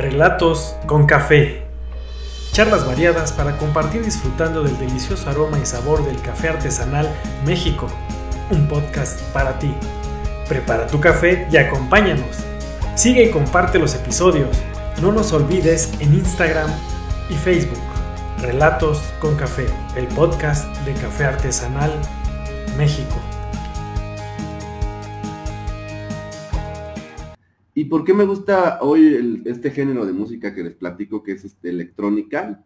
Relatos con café. Charlas variadas para compartir disfrutando del delicioso aroma y sabor del café artesanal México. Un podcast para ti. Prepara tu café y acompáñanos. Sigue y comparte los episodios. No nos olvides en Instagram y Facebook. Relatos con café, el podcast de café artesanal México. ¿Y por qué me gusta hoy este género de música que les platico, que es este, electrónica?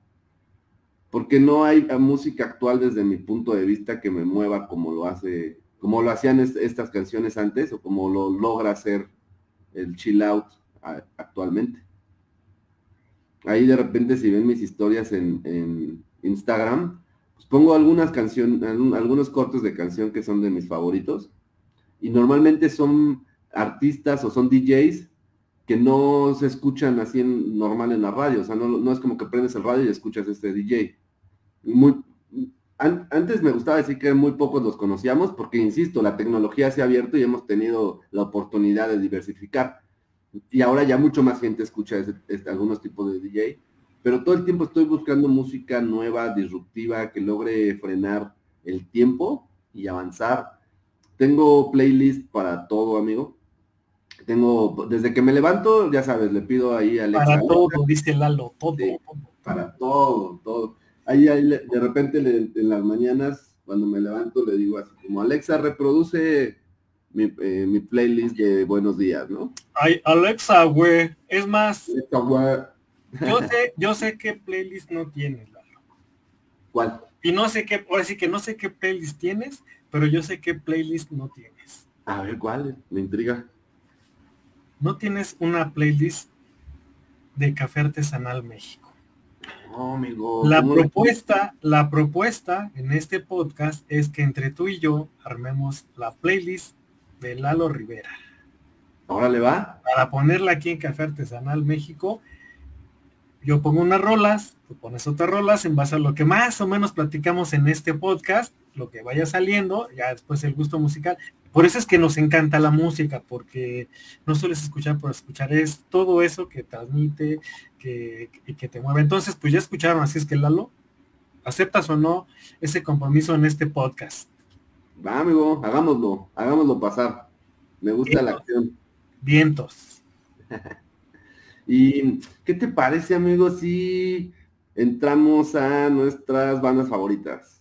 Porque no hay música actual desde mi punto de vista que me mueva como lo hace, como lo hacían estas canciones antes o como lo logra hacer el chill out actualmente. Ahí de repente si ven mis historias en, Instagram, pues pongo algunas canciones, algunos cortes de canción que son de mis favoritos. Y normalmente son artistas o son DJs que no se escuchan así en, normal en la radio. O sea, no, es como que prendes el radio y escuchas este DJ. Antes me gustaba decir que muy pocos los conocíamos porque, insisto, la tecnología se ha abierto y hemos tenido la oportunidad de diversificar. Y ahora ya mucho más gente escucha algunos tipos de DJ. Pero todo el tiempo estoy buscando música nueva, disruptiva, que logre frenar el tiempo y avanzar. Tengo playlist para todo, amigo. Tengo, desde que me levanto, ya sabes, le pido ahí a Alexa. Para todo, dice Lalo, todo, Para todo, todo. Ahí, de repente en las mañanas, cuando me levanto, le digo así como, Alexa, reproduce mi, eh, mi playlist de buenos días, ¿no? Ay, Alexa, güey. Es más, yo sé, yo sé qué playlist no tienes, Lalo. ¿Cuál? Y no sé qué, ahora sí que no sé qué playlist tienes, pero yo sé qué playlist no tienes. A ver, ¿cuál? Me intriga. ¿No tienes una playlist de Café Artesanal México? No, amigo. La propuesta, la propuesta en este podcast es que entre tú y yo armemos la playlist de Lalo Rivera. ¿Ahora le va? Para ponerla aquí en Café Artesanal México. Yo pongo unas rolas, tú pones otras rolas en base a lo que más o menos platicamos en este podcast, lo que vaya saliendo, ya después el gusto musical. Por eso es que nos encanta la música, porque no sueles escuchar por escuchar, es todo eso que transmite, que, que te mueve. Entonces, pues ya escucharon, así es que Lalo, ¿aceptas o no ese compromiso en este podcast? Va, amigo, hagámoslo, hagámoslo pasar. Me gusta la acción. Vientos. ¿Y qué te parece, amigo, si entramos a nuestras bandas favoritas?